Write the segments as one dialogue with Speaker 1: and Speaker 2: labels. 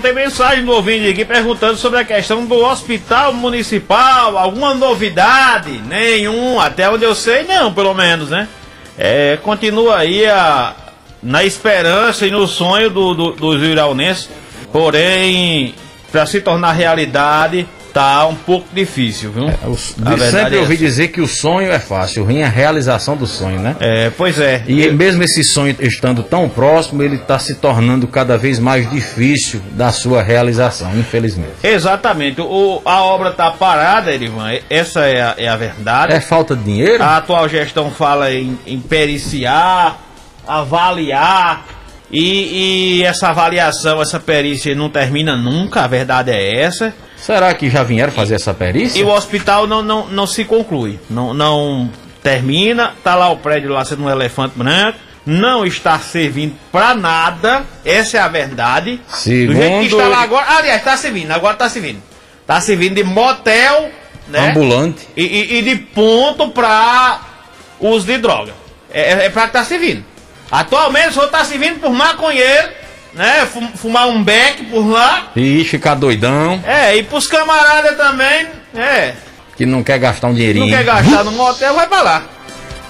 Speaker 1: Tem mensagem do ouvinte aqui perguntando sobre a questão do hospital municipal, alguma novidade? Nenhum, até onde eu sei, não, pelo menos, né? É, continua aí a, na esperança e no sonho do, do, dos iraunenses, porém, para se tornar realidade, tá um pouco difícil, viu?
Speaker 2: É, sempre é ouvi essa. dizer que o sonho é fácil, o ruim é a realização do sonho, né?
Speaker 1: É, pois é.
Speaker 2: E Eu... mesmo esse sonho estando tão próximo, ele está se tornando cada vez mais difícil da sua realização, infelizmente.
Speaker 1: Exatamente. O, a obra está parada, Erivan, essa é a, é a verdade.
Speaker 2: É falta de dinheiro?
Speaker 1: A atual gestão fala em, em periciar, avaliar, e, e, essa avaliação, essa perícia não termina nunca, a verdade é essa.
Speaker 2: Será que já vieram fazer essa perícia?
Speaker 1: E o hospital não, não, não se conclui, não, não termina, tá lá o prédio lá sendo um elefante branco, não está servindo para nada, essa é a verdade.
Speaker 2: Segundo...
Speaker 1: Do jeito que está lá agora, aliás, está servindo, agora está servindo. Está servindo de motel, né?
Speaker 2: Ambulante.
Speaker 1: E, e, e de ponto para uso de droga. É, é, é para que está servindo. Atualmente só está servindo por maconheiro né? Fumar um beck por lá.
Speaker 2: E ficar doidão.
Speaker 1: É, e pros camaradas também, é.
Speaker 2: Que não quer gastar um dinheirinho.
Speaker 1: Não quer gastar no motel, vai pra lá.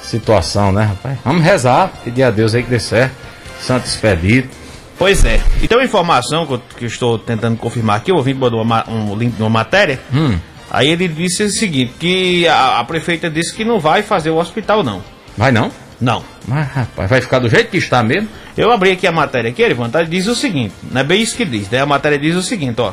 Speaker 2: Situação, né, rapaz? Vamos rezar, pedir a Deus aí que dê certo. Santo expedito.
Speaker 1: Pois é. E tem uma informação que eu, que eu estou tentando confirmar aqui, o ouvinte mandou um link de uma matéria.
Speaker 2: Hum.
Speaker 1: Aí ele disse o seguinte, que a, a prefeita disse que não vai fazer o hospital, não.
Speaker 2: Vai não?
Speaker 1: Não.
Speaker 2: Mas, rapaz, vai ficar do jeito que está mesmo?
Speaker 1: Eu abri aqui a matéria aqui, Erivan, diz o seguinte, não é bem isso que diz, né? A matéria diz o seguinte, ó.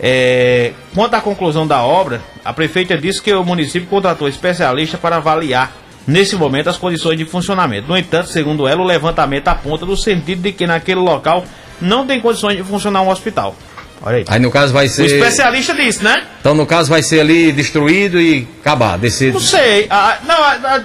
Speaker 1: É, quanto à conclusão da obra, a prefeita disse que o município contratou especialista para avaliar nesse momento as condições de funcionamento. No entanto, segundo ela, o levantamento aponta no sentido de que naquele local não tem condições de funcionar um hospital.
Speaker 2: Olha aí. Aí no caso vai ser. O
Speaker 1: especialista disse, né?
Speaker 2: Então no caso vai ser ali destruído e acabar, descer.
Speaker 1: Não sei. Ah, não, ah,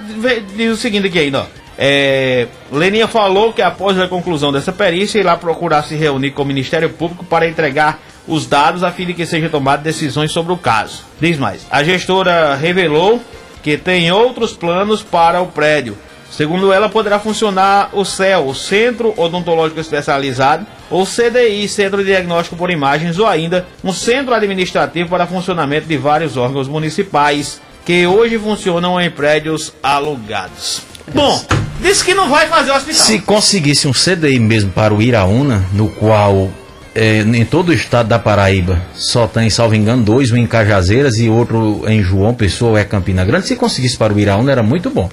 Speaker 1: diz o seguinte aqui ainda, ó. É, Leninha falou que após a conclusão dessa perícia, irá procurar se reunir com o Ministério Público para entregar os dados a fim de que sejam tomadas decisões sobre o caso. Diz mais: a gestora revelou que tem outros planos para o prédio. Segundo ela, poderá funcionar o CEL, o Centro Odontológico Especializado, ou CDI, Centro de Diagnóstico por Imagens, ou ainda um centro administrativo para funcionamento de vários órgãos municipais que hoje funcionam em prédios alugados. Bom, disse que não vai fazer o hospital.
Speaker 2: Se conseguisse um CDI mesmo para o Iraúna, no qual é, em todo o estado da Paraíba só tem, salvo engano, dois, um em Cajazeiras e outro em João Pessoa, é Campina Grande. Se conseguisse para o Iraúna, era muito bom.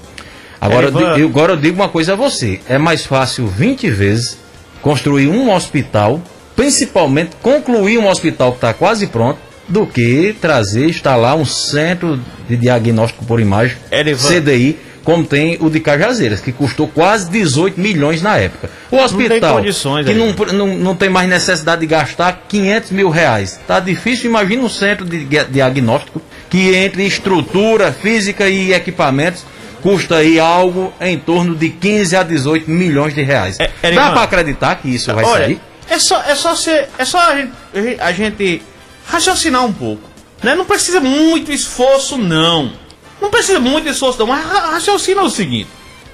Speaker 2: Agora, eu, agora eu digo uma coisa a você: é mais fácil 20 vezes construir um hospital, principalmente concluir um hospital que está quase pronto, do que trazer, instalar um centro de diagnóstico por imagem, CDI como tem o de Cajazeiras, que custou quase 18 milhões na época. O hospital,
Speaker 1: não
Speaker 2: que não, não, não tem mais necessidade de gastar 500 mil reais. Está difícil, imagina um centro de diagnóstico que entre estrutura física e equipamentos custa aí algo em torno de 15 a 18 milhões de reais. É, é, Dá para acreditar que isso vai olha, sair?
Speaker 1: É só, é só, ser, é só a, gente, a gente raciocinar um pouco. Né? Não precisa muito esforço, não. Não precisa muito esforço, não, mas raciocina o seguinte.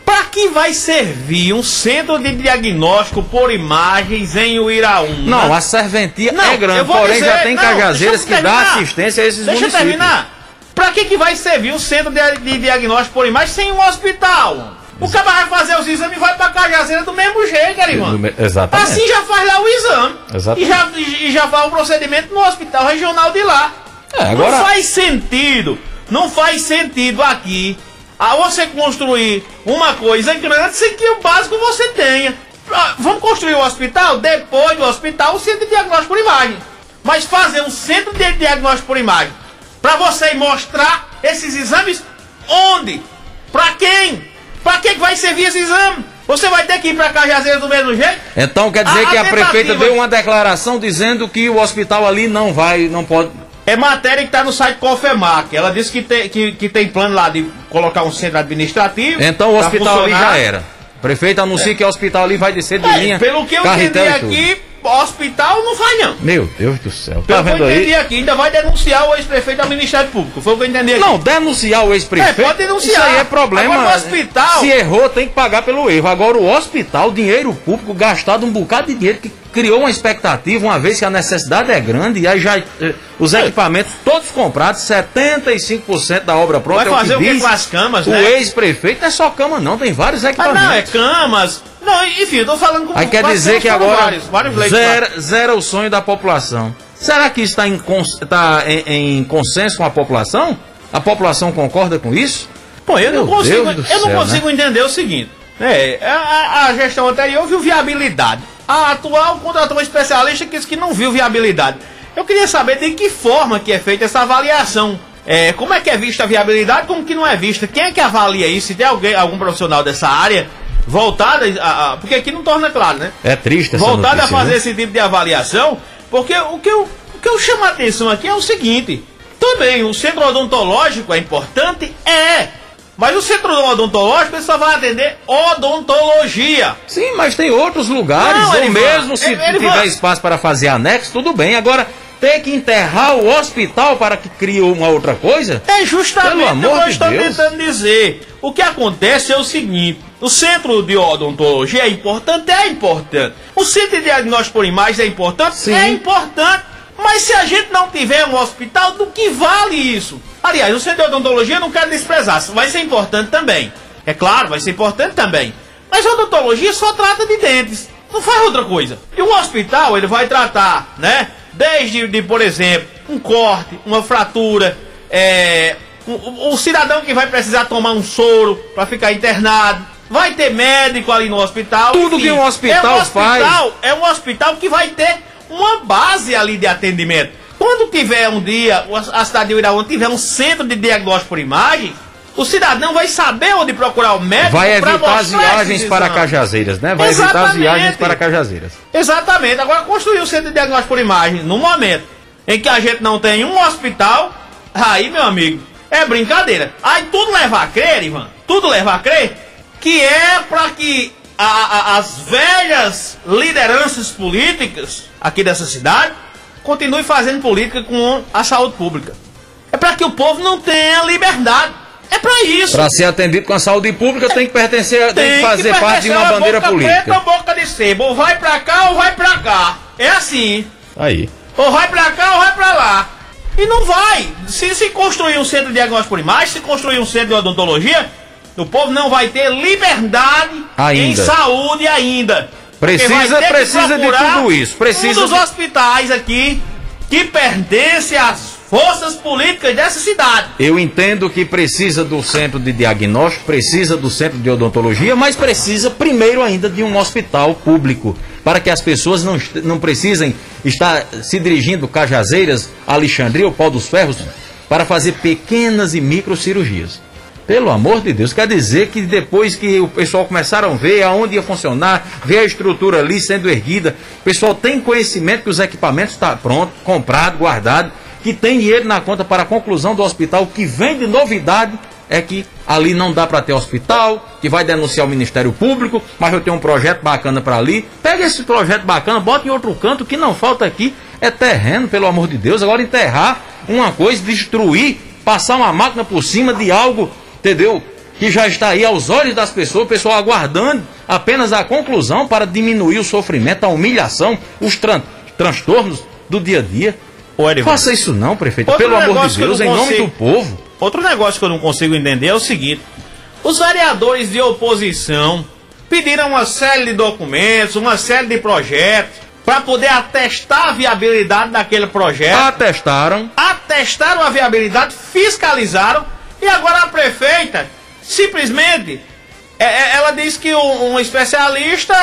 Speaker 1: Para que vai servir um centro de diagnóstico por imagens em Uiraúna?
Speaker 2: Não, a serventia não, é grande, porém dizer, já tem não, cajazeiras que dá assistência a esses
Speaker 1: deixa
Speaker 2: municípios.
Speaker 1: Deixa eu terminar. Para que, que vai servir um centro de, de diagnóstico por imagem sem um hospital? O cara vai fazer os exames e vai pra Cajazeira do mesmo jeito, irmão.
Speaker 2: Exatamente.
Speaker 1: Assim já faz lá o exame.
Speaker 2: Exatamente.
Speaker 1: E já, e já faz o procedimento no hospital regional de lá.
Speaker 2: É, agora...
Speaker 1: Não faz sentido não faz sentido aqui a você construir uma coisa grande sem que o básico você tenha. Ah, vamos construir o hospital? Depois do hospital, o centro de diagnóstico por imagem. Mas fazer um centro de diagnóstico por imagem para você mostrar esses exames onde? Para quem? Para que vai servir esse exame? Você vai ter que ir para Cajazeiras do mesmo jeito?
Speaker 2: Então quer dizer a, que a, a prefeita deu uma declaração dizendo que o hospital ali não vai, não pode
Speaker 1: é matéria que está no site Confemac. Ela disse que tem, que, que tem plano lá de colocar um centro administrativo.
Speaker 2: Então o hospital ali já era. Prefeito anuncia é. que o hospital ali vai descer de é, linha.
Speaker 1: Pelo que eu entendi aqui, hospital não faz não.
Speaker 2: Meu Deus do céu.
Speaker 1: Tá vendo eu entendi aí? aqui, ainda vai denunciar o ex-prefeito ao Ministério Público. Foi o que eu entendi aqui.
Speaker 2: Não, denunciar o ex-prefeito.
Speaker 1: É, pode denunciar.
Speaker 2: Isso aí é problema.
Speaker 1: Agora, o hospital.
Speaker 2: Se errou, tem que pagar pelo erro. Agora, o hospital, dinheiro público, gastado um bocado de dinheiro que criou uma expectativa, uma vez que a necessidade é grande, e aí já eh, os é. equipamentos todos comprados, 75% da obra pronta.
Speaker 1: Vai fazer é o que, o que com as camas,
Speaker 2: né? O ex-prefeito não é só cama, não, tem vários equipamentos. Ah, não,
Speaker 1: é camas. Não, enfim, eu tô falando com
Speaker 2: Aí quer dizer que agora vários, vários zera, zera o sonho da população. Será que está em, tá em, em, consenso com a população? A população concorda com isso?
Speaker 1: Pô, eu Meu não consigo, eu céu, não consigo né? entender o seguinte. É, a, a, gestão anterior viu viabilidade. A atual contratou um especialista que disse que não viu viabilidade. Eu queria saber de que forma que é feita essa avaliação. É, como é que é vista a viabilidade, como que não é vista? Quem é que avalia isso? Se tem alguém, algum profissional dessa área voltada a, a, porque aqui não torna claro, né?
Speaker 2: É triste essa
Speaker 1: Voltada
Speaker 2: notícia,
Speaker 1: a fazer né? esse tipo de avaliação, porque o que, eu, o que eu chamo a atenção aqui é o seguinte: também o centro odontológico é importante? É. Mas o centro odontológico só vai atender odontologia.
Speaker 2: Sim, mas tem outros lugares, não, ou mesmo vai, se ele, tiver vai. espaço para fazer anexo, tudo bem. Agora, ter que enterrar o hospital para que crie uma outra coisa?
Speaker 1: É justamente o que eu estou Deus. tentando dizer. O que acontece é o seguinte: o centro de odontologia é importante? É importante. O centro de diagnóstico por imagem é importante? Sim. É importante. Mas se a gente não tiver um hospital, do que vale isso? Aliás, o centro de odontologia não quero desprezar, vai ser importante também. É claro, vai ser importante também. Mas a odontologia só trata de dentes, não faz outra coisa. E o hospital, ele vai tratar, né? Desde, de, por exemplo, um corte, uma fratura, é, o, o cidadão que vai precisar tomar um soro para ficar internado, vai ter médico ali no hospital.
Speaker 2: Tudo enfim, que um hospital, é um hospital
Speaker 1: faz. É um hospital que vai ter uma base ali de atendimento. Quando tiver um dia, a cidade de Uiraúna tiver um centro de diagnóstico por imagem, o cidadão vai saber onde procurar o médico
Speaker 2: Vai evitar as viagens para Cajazeiras, né? Vai Exatamente. evitar as viagens para Cajazeiras.
Speaker 1: Exatamente. Agora, construir o centro de diagnóstico por imagem no momento em que a gente não tem um hospital, aí, meu amigo, é brincadeira. Aí tudo leva a crer, Ivan, tudo leva a crer que é para que a, a, as velhas lideranças políticas aqui dessa cidade continue fazendo política com a saúde pública. É para que o povo não tenha liberdade. É para isso.
Speaker 2: Para ser atendido com a saúde pública, tem que pertencer, tem, tem que fazer que parte de uma bandeira
Speaker 1: boca
Speaker 2: política.
Speaker 1: Preta, boca de sebo, ou vai para cá ou vai para cá. É assim.
Speaker 2: Aí.
Speaker 1: Ou vai para cá ou vai para lá. E não vai. Se se construir um centro de diagnóstico por imagem, se construir um centro de odontologia, o povo não vai ter liberdade ainda. em saúde ainda.
Speaker 2: Precisa, precisa de tudo isso. Precisa
Speaker 1: um dos de... hospitais aqui que pertence às forças políticas dessa cidade.
Speaker 2: Eu entendo que precisa do centro de diagnóstico, precisa do centro de odontologia, mas precisa primeiro ainda de um hospital público, para que as pessoas não, não precisem estar se dirigindo Cajazeiras, Alexandria ou Pau dos Ferros para fazer pequenas e micro cirurgias. Pelo amor de Deus, quer dizer que depois que o pessoal começaram a ver aonde ia funcionar, ver a estrutura ali sendo erguida, o pessoal tem conhecimento que os equipamentos estão tá pronto, comprado, guardado, que tem dinheiro na conta para a conclusão do hospital, o que vem de novidade é que ali não dá para ter hospital, que vai denunciar o Ministério Público, mas eu tenho um projeto bacana para ali. Pega esse projeto bacana, bota em outro canto, que não falta aqui é terreno, pelo amor de Deus. Agora enterrar uma coisa, destruir, passar uma máquina por cima de algo entendeu? Que já está aí aos olhos das pessoas, o pessoal aguardando apenas a conclusão para diminuir o sofrimento, a humilhação, os tran transtornos do dia a dia. Ô, Faça isso não, prefeito. Outro Pelo amor de Deus, em nome do povo.
Speaker 1: Outro negócio que eu não consigo entender é o seguinte: os vereadores de oposição pediram uma série de documentos, uma série de projetos para poder atestar a viabilidade daquele projeto.
Speaker 2: Atestaram.
Speaker 1: Atestaram a viabilidade, fiscalizaram e agora a prefeita, simplesmente, é, é, ela diz que um, um especialista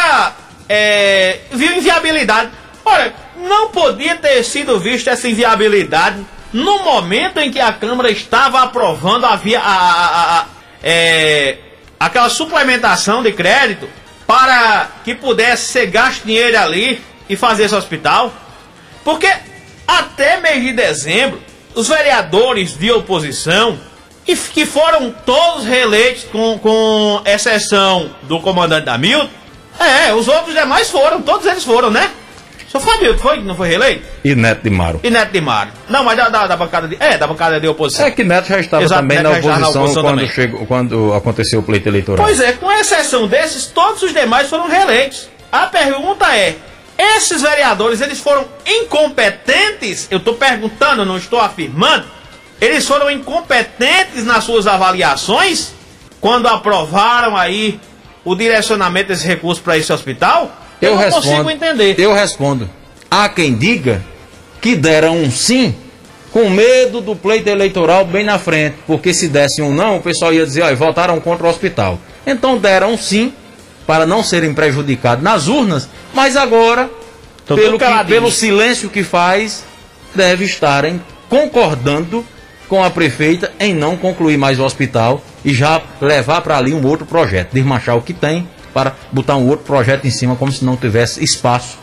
Speaker 1: é, viu inviabilidade. Olha, não podia ter sido vista essa inviabilidade no momento em que a Câmara estava aprovando a via, a, a, a, é, aquela suplementação de crédito para que pudesse ser gasto dinheiro ali e fazer esse hospital. Porque até mês de dezembro, os vereadores de oposição que foram todos reeleitos, com, com exceção do comandante da Milton. É, os outros demais foram, todos eles foram, né? Seu Fabio, foi, não foi reeleito?
Speaker 2: E Neto de Maro.
Speaker 1: E Neto de Maro. Não, mas da, da, da bancada de. É, da bancada de oposição.
Speaker 2: É que Neto já estava
Speaker 1: Exato,
Speaker 2: também
Speaker 1: Neto
Speaker 2: na
Speaker 1: estava na
Speaker 2: oposição,
Speaker 1: oposição
Speaker 2: quando, chegou, quando aconteceu o pleito eleitoral.
Speaker 1: Pois é, com exceção desses, todos os demais foram reeleitos. A pergunta é: esses vereadores, eles foram incompetentes? Eu estou perguntando, não estou afirmando. Eles foram incompetentes nas suas avaliações quando aprovaram aí o direcionamento desse recurso para esse hospital? Eu, não
Speaker 2: respondo,
Speaker 1: consigo entender.
Speaker 2: Eu respondo. Há quem diga que deram um sim com medo do pleito eleitoral bem na frente, porque se desse um não, o pessoal ia dizer, ó, votaram contra o hospital. Então deram um sim para não serem prejudicados nas urnas, mas agora,
Speaker 1: Tô
Speaker 2: pelo, que- pelo silêncio que faz, deve estarem concordando com a prefeita em não concluir mais o hospital e já levar para ali um outro projeto, desmanchar o que tem para botar um outro projeto em cima, como se não tivesse espaço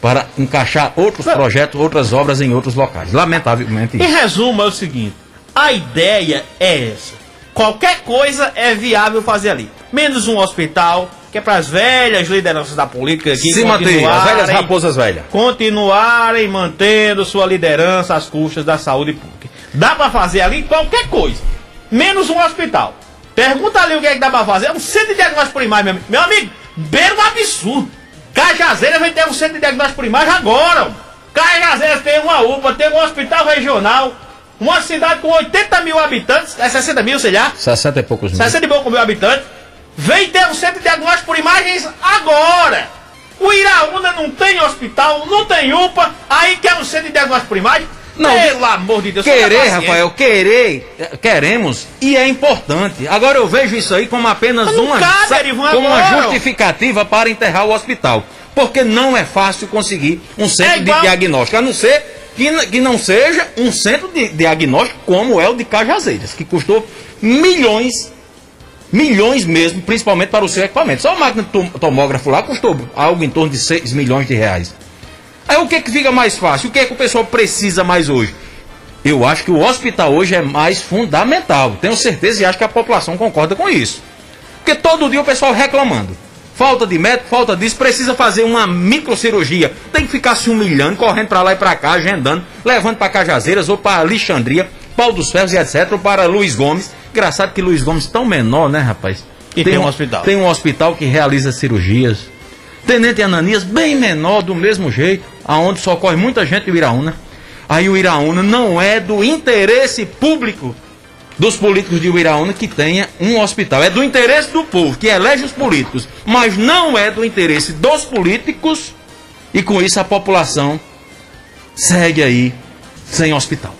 Speaker 2: para encaixar outros
Speaker 1: Não.
Speaker 2: projetos, outras obras em outros locais. Lamentavelmente
Speaker 1: Em
Speaker 2: isso.
Speaker 1: resumo, é o seguinte: a ideia é essa. Qualquer coisa é viável fazer ali. Menos um hospital, que é para as velhas lideranças da política aqui
Speaker 2: Se manter, as velhas raposas velhas.
Speaker 1: continuarem mantendo sua liderança às custas da saúde pública. Dá pra fazer ali qualquer coisa, menos um hospital. Pergunta ali o que é que dá pra fazer. É um centro de diagnóstico primário, meu amigo. Meu amigo, beira um absurdo. Cajazeira vai ter um centro de diagnóstico primário agora. ó. Cajazeira tem uma UPA, tem um hospital regional, uma cidade com 80 mil habitantes, é 60 mil, sei lá.
Speaker 2: 60 e poucos mil.
Speaker 1: 60 e pouco mil habitantes, vem ter um centro de diagnóstico por imagens agora. O Iraúna não tem hospital, não tem UPA, aí quer um centro de diagnóstico por imagem?
Speaker 2: Não,
Speaker 1: Pelo amor de Deus,
Speaker 2: Querer. Rafael, querer, queremos e é importante. Agora eu vejo isso aí como apenas uma,
Speaker 1: cabe,
Speaker 2: como uma justificativa para enterrar o hospital. Porque não é fácil conseguir um centro
Speaker 1: É
Speaker 2: de diagnóstico, a não ser que, que não seja um centro de diagnóstico como é o de Cajazeiras, que custou milhões, milhões mesmo, principalmente para o seu equipamento. Só a máquina de tom- tomógrafo lá custou algo em torno de 6 milhões de reais. Aí o que, que fica mais fácil? O que, é que o pessoal precisa mais hoje? Eu acho que o hospital hoje é mais fundamental. Tenho certeza e acho que a população concorda com isso. Porque todo dia o pessoal reclamando. Falta de médico, falta disso, precisa fazer uma microcirurgia. Tem que ficar se humilhando, correndo para lá e para cá, agendando, levando para Cajazeiras ou para Alexandria, Pau dos Ferros e etc. Ou para Luiz Gomes. Engraçado que Luiz Gomes tão menor, né, rapaz?
Speaker 1: E tem um hospital.
Speaker 2: Tem um hospital que realiza cirurgias. Tenente Ananias, bem menor, do mesmo jeito, aonde socorre muita gente do Iraúna. Aí o Iraúna não é do interesse público dos políticos de Iraúna que tenha um hospital. É do interesse do povo, que elege os políticos. Mas não é do interesse dos políticos. E com isso a população segue aí sem hospital.